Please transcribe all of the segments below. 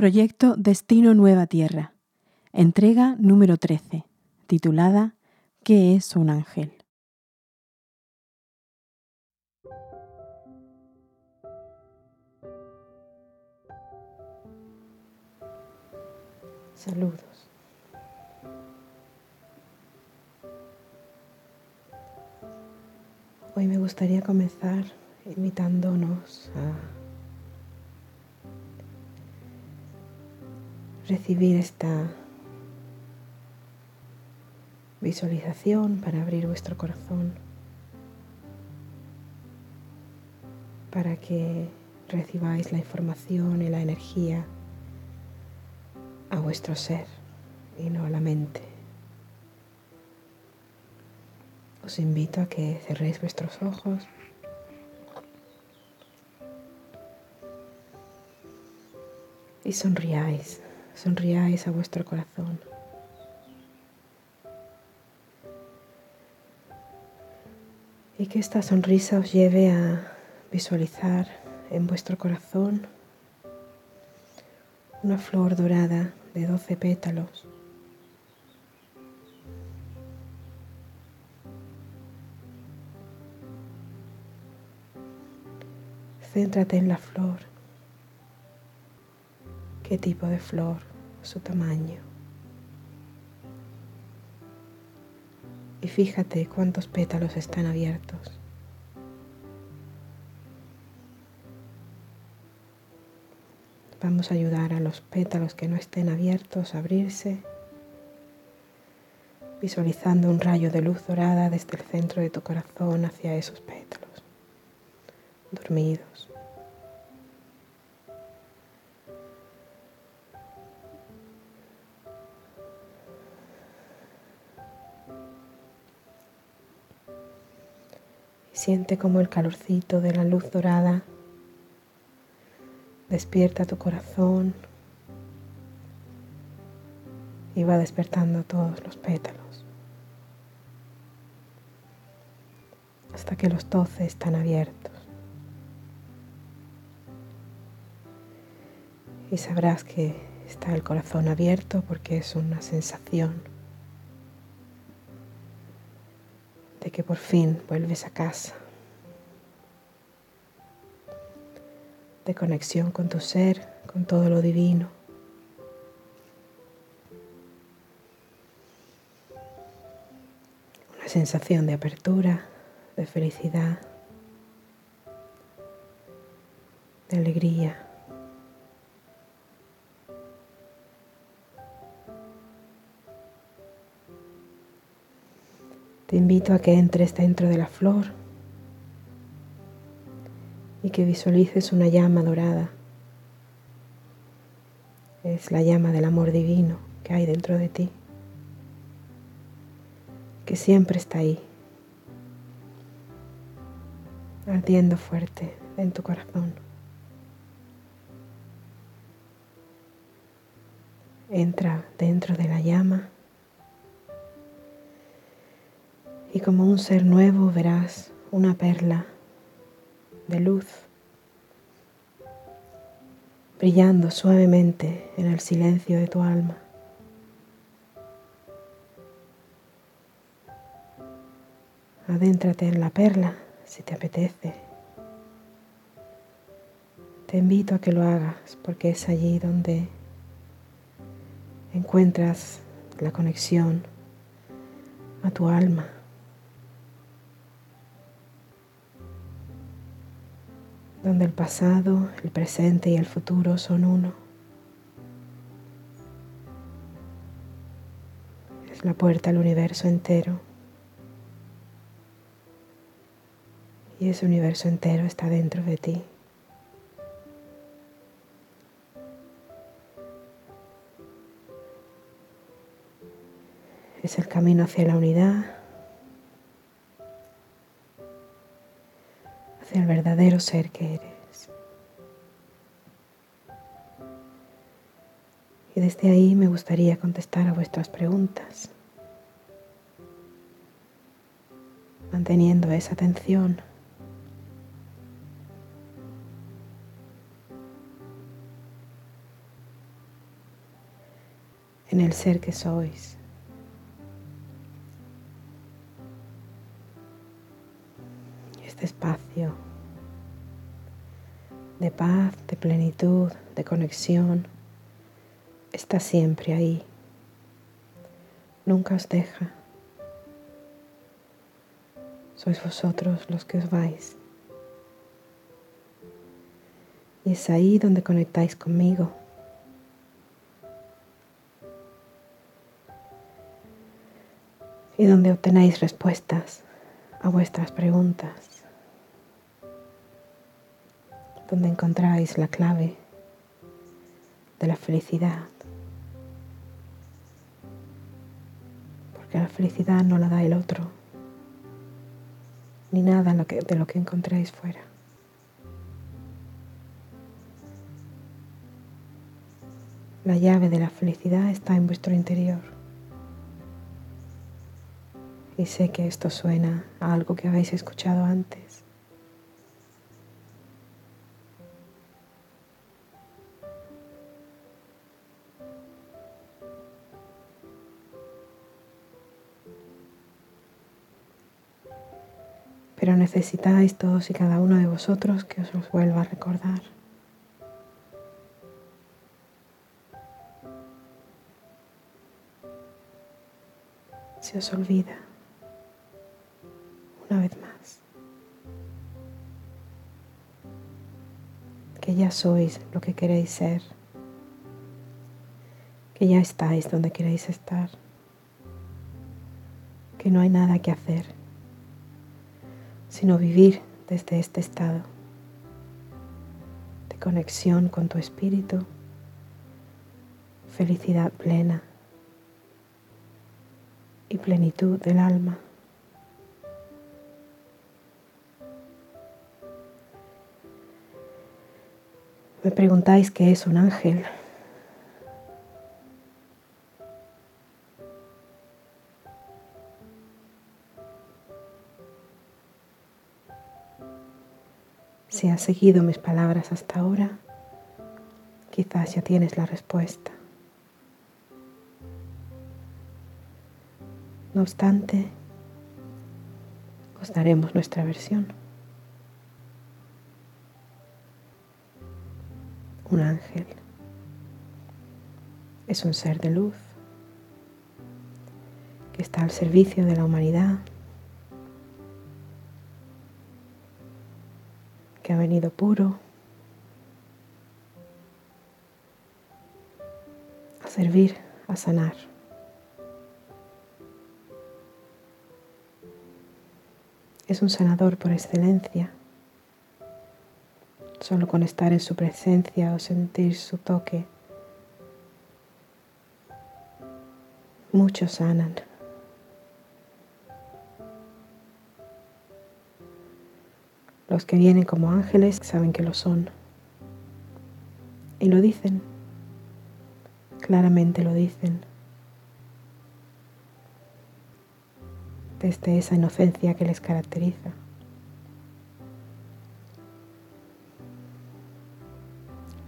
Proyecto Destino Nueva Tierra. Entrega número 13, titulada ¿Qué es un ángel? Saludos. Hoy me gustaría comenzar invitándonos a recibir esta visualización para abrir vuestro corazón, para que recibáis la información y la energía a vuestro ser y no a la mente. Os invito a que cerréis vuestros ojos y sonriáis sonriáis a vuestro corazón. Y que esta sonrisa os lleve a visualizar en vuestro corazón una flor dorada de 12 pétalos. Céntrate en la flor. ¿Qué tipo de flor? Su tamaño. Y fíjate cuántos pétalos están abiertos. Vamos a ayudar a los pétalos que no estén abiertos a abrirse, visualizando un rayo de luz dorada desde el centro de tu corazón hacia esos pétalos, dormidos. Siente como el calorcito de la luz dorada despierta tu corazón y va despertando todos los pétalos hasta que los doce están abiertos. Y sabrás que está el corazón abierto porque es una sensación que por fin vuelves a casa, de conexión con tu ser, con todo lo divino. Una sensación de apertura, de felicidad, de alegría. A que entres dentro de la flor y que visualices una llama dorada. Es la llama del amor divino que hay dentro de ti, que siempre está ahí, ardiendo fuerte en tu corazón. Entra dentro de la llama y como un ser nuevo verás una perla de luz brillando suavemente en el silencio de tu alma. Adéntrate en la perla si te apetece. Te invito a que lo hagas porque es allí donde encuentras la conexión a tu alma. Donde el pasado, el presente y el futuro son uno. Es la puerta al universo entero. Y ese universo entero está dentro de ti. Es el camino hacia la unidad ser que eres. Y desde ahí me gustaría contestar a vuestras preguntas, manteniendo esa atención. en el ser que sois. Este espacio de paz, de plenitud, de conexión, está siempre ahí. Nunca os deja. Sois vosotros los que os vais. Y es ahí donde conectáis conmigo. Y donde obtenéis respuestas a vuestras preguntas. Donde encontráis la clave de la felicidad. Porque la felicidad no la da el otro, ni nada de lo que encontráis fuera. La llave de la felicidad está en vuestro interior. Y sé que esto suena a algo que habéis escuchado antes. Necesitáis todos y cada uno de vosotros que os los vuelva a recordar. se os olvida. Una vez más. Que ya sois lo que queréis ser, que ya estáis donde queréis estar, que no hay nada que hacer, sino vivir desde este estado de conexión con tu espíritu, felicidad plena y plenitud del alma. Me preguntáis qué es un ángel. Si has seguido mis palabras hasta ahora, quizás ya tienes la respuesta. No obstante, os daremos nuestra versión. Un ángel es un ser de luz que está al servicio de la humanidad, venido puro a servir, a sanar. es un sanador por excelencia. Solo con estar en su presencia o sentir su toque, muchos sanan. Los que vienen como ángeles saben que lo son. Y lo dicen. Claramente lo dicen. desde esa inocencia que les caracteriza.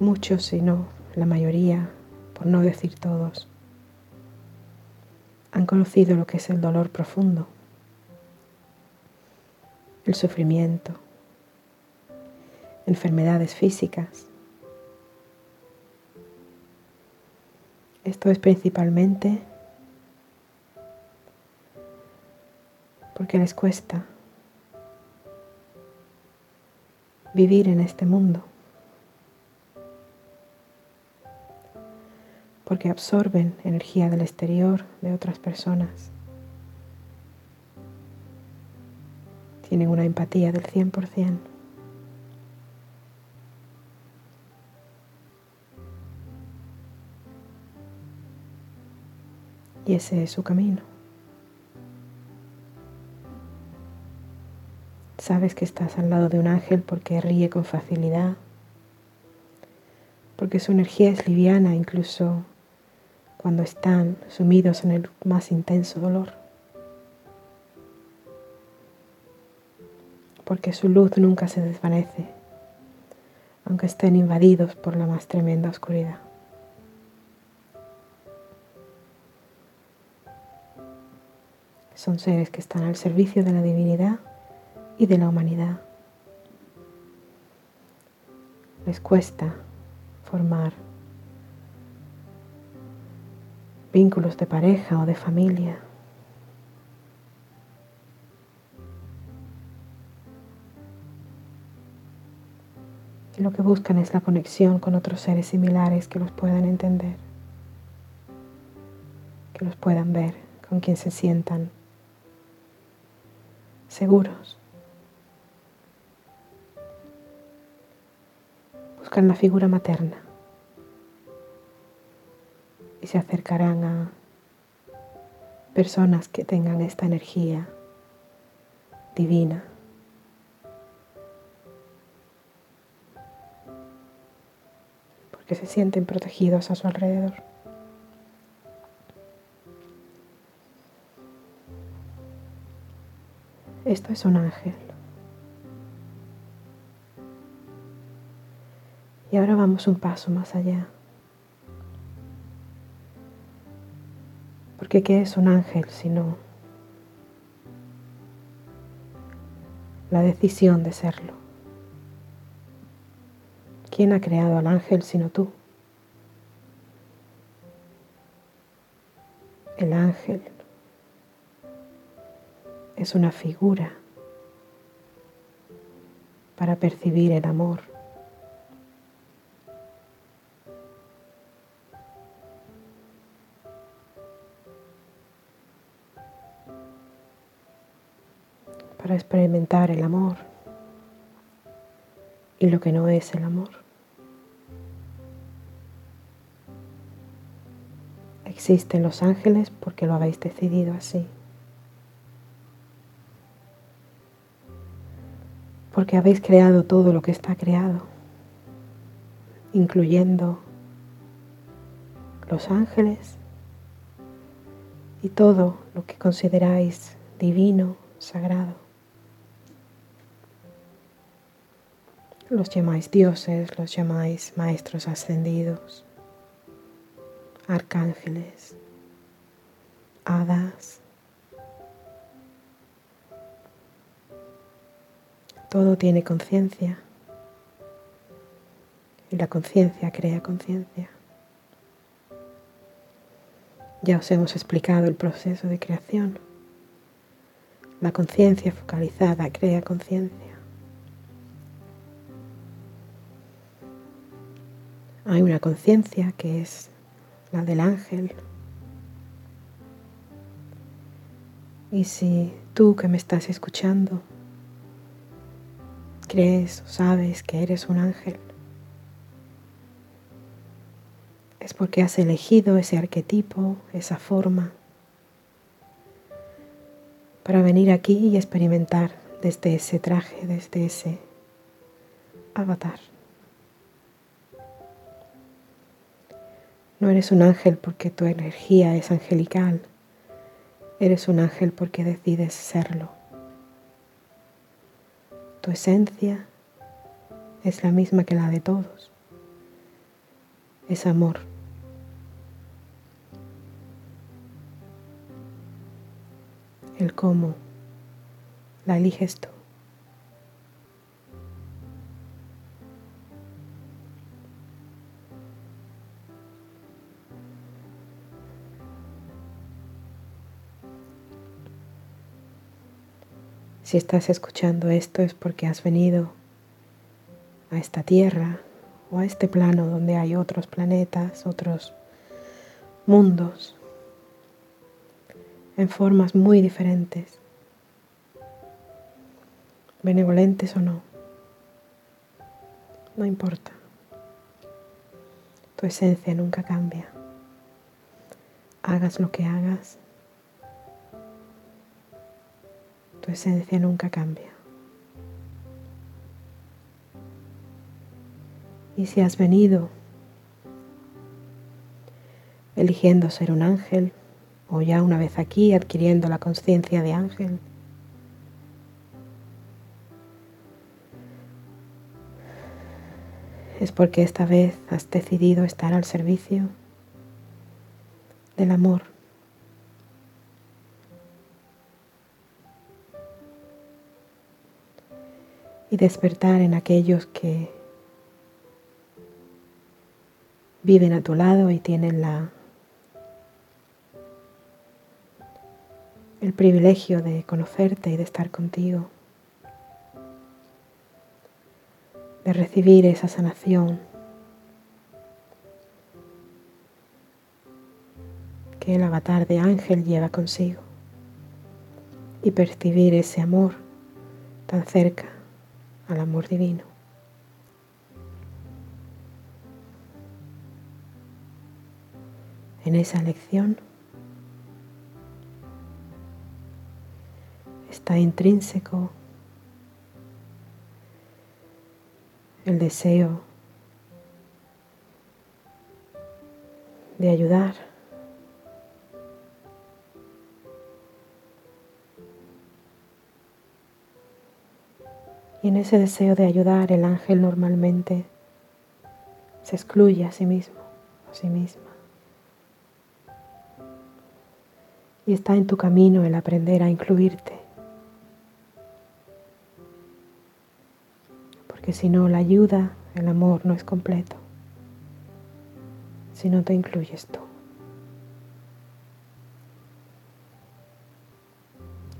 Muchos, si no la mayoría, por no decir todos, han conocido lo que es el dolor profundo, el sufrimiento, enfermedades físicas. Esto es principalmente porque les cuesta vivir en este mundo, porque absorben energía del exterior de otras personas. Tienen una empatía del 100%. Ese es su camino. Sabes que estás al lado de un ángel porque ríe con facilidad, porque su energía es liviana incluso cuando están sumidos en el más intenso dolor, porque su luz nunca se desvanece, aunque estén invadidos por la más tremenda oscuridad. Son seres que están al servicio de la divinidad y de la humanidad. Les cuesta formar vínculos de pareja o de familia. Y lo que buscan es la conexión con otros seres similares que los puedan entender, que los puedan ver, con quien se sientan seguros. Buscan la figura materna y se acercarán a personas que tengan esta energía divina. Porque se sienten protegidos a su alrededor. Esto es un ángel. Y ahora vamos un paso más allá. Porque ¿qué es un ángel sino la decisión de serlo? ¿Quién ha creado al ángel sino tú? El ángel es una figura para percibir el amor. para experimentar el amor y lo que no es el amor. Existen los ángeles porque lo habéis decidido así. Porque habéis creado todo lo que está creado, incluyendo los ángeles y todo lo que consideráis divino, sagrado. Los llamáis dioses, los llamáis maestros ascendidos, arcángeles, hadas. Todo tiene conciencia y la conciencia crea conciencia. Ya os hemos explicado el proceso de creación. La conciencia focalizada crea conciencia. Hay una conciencia que es la del ángel. Y si tú que me estás escuchando crees o sabes que eres un ángel, es porque has elegido ese arquetipo, esa forma, para venir aquí y experimentar desde ese traje, desde ese avatar. No eres un ángel porque tu energía es angelical. Eres un ángel porque decides serlo. Tu esencia es la misma que la de todos. Es amor. El cómo la eliges tú. Si estás escuchando esto es porque has venido a esta tierra o a este plano donde hay otros planetas, otros mundos, en formas muy diferentes, benevolentes o no. No importa. Tu esencia nunca cambia. Hagas lo que hagas, Tu esencia nunca cambia. Y si has venido eligiendo ser un ángel o ya una vez aquí adquiriendo la conciencia de ángel, es porque esta vez has decidido estar al servicio del amor y despertar en aquellos que viven a tu lado y tienen la el privilegio de conocerte y de estar contigo, de recibir esa sanación que el avatar de ángel lleva consigo y percibir ese amor tan cerca al amor divino. En esa lección está intrínseco el deseo de ayudar. Y en ese deseo de ayudar el ángel normalmente se excluye a sí mismo, a sí misma. Y está en tu camino el aprender a incluirte. Porque si no, la ayuda, el amor no es completo. Si no te incluyes tú.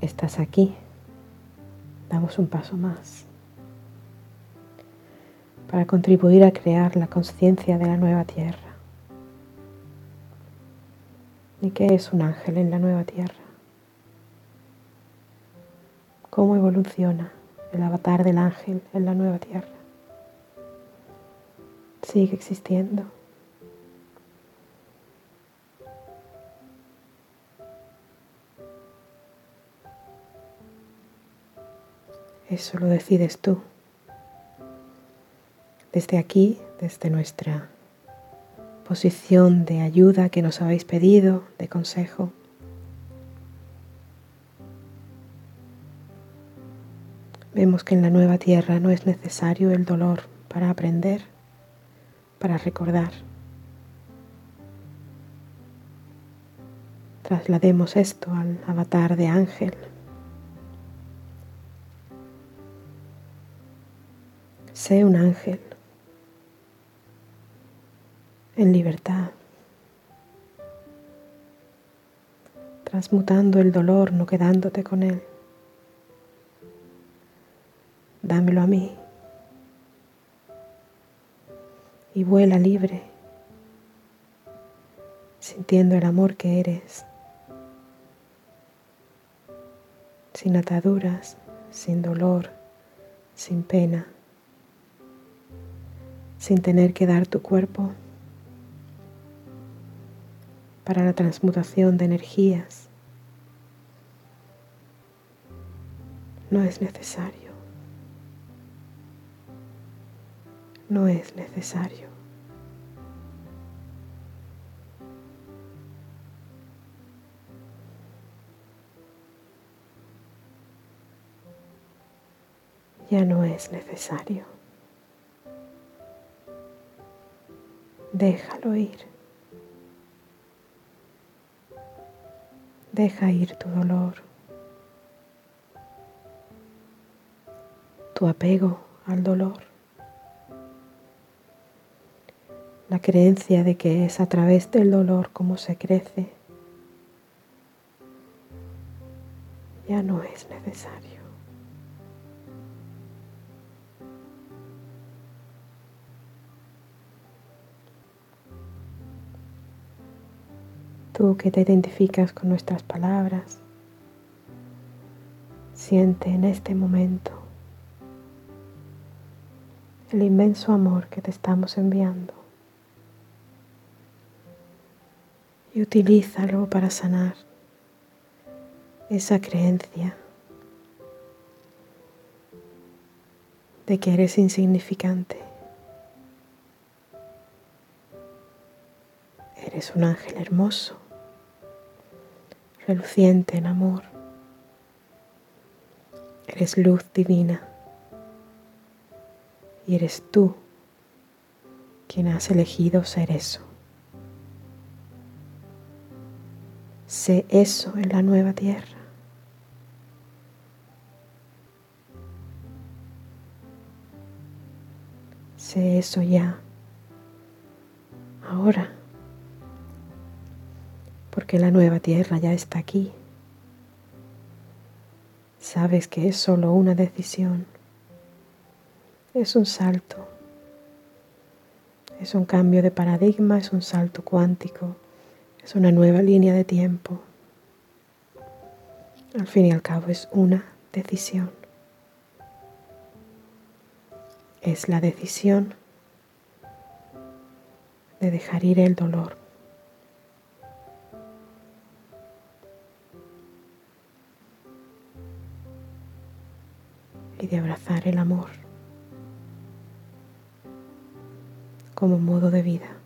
Estás aquí. Damos un paso más para contribuir a crear la conciencia de la nueva tierra. ¿Y qué es un ángel en la nueva tierra? ¿Cómo evoluciona el avatar del ángel en la nueva tierra? Sigue existiendo. Eso lo decides tú desde aquí, desde nuestra posición de ayuda que nos habéis pedido, de consejo. Vemos que en la nueva tierra no es necesario el dolor para aprender, para recordar. Traslademos esto al avatar de ángel. Sé un ángel en libertad, transmutando el dolor, no quedándote con él. Dámelo a mí y vuela libre, sintiendo el amor que eres, sin ataduras, sin dolor, sin pena, sin tener que dar tu cuerpo para la transmutación de energías. No es necesario. No es necesario. Ya no es necesario. Déjalo ir. Deja ir tu dolor, tu apego al dolor, la creencia de que es a través del dolor como se crece. Ya no es necesario. Tú que te identificas con nuestras palabras, siente en este momento el inmenso amor que te estamos enviando. Y utilízalo para sanar esa creencia de que eres insignificante. Eres un ángel hermoso reluciente en amor. Eres luz divina y eres tú quien has elegido ser eso. Sé eso en la nueva tierra. Sé eso ya, porque la nueva tierra ya está aquí. Sabes que es solo una decisión, es un salto, es un cambio de paradigma, es un salto cuántico, es una nueva línea de tiempo. Al fin y al cabo es una decisión. Es la decisión de dejar ir el dolor. Y de abrazar el amor como modo de vida.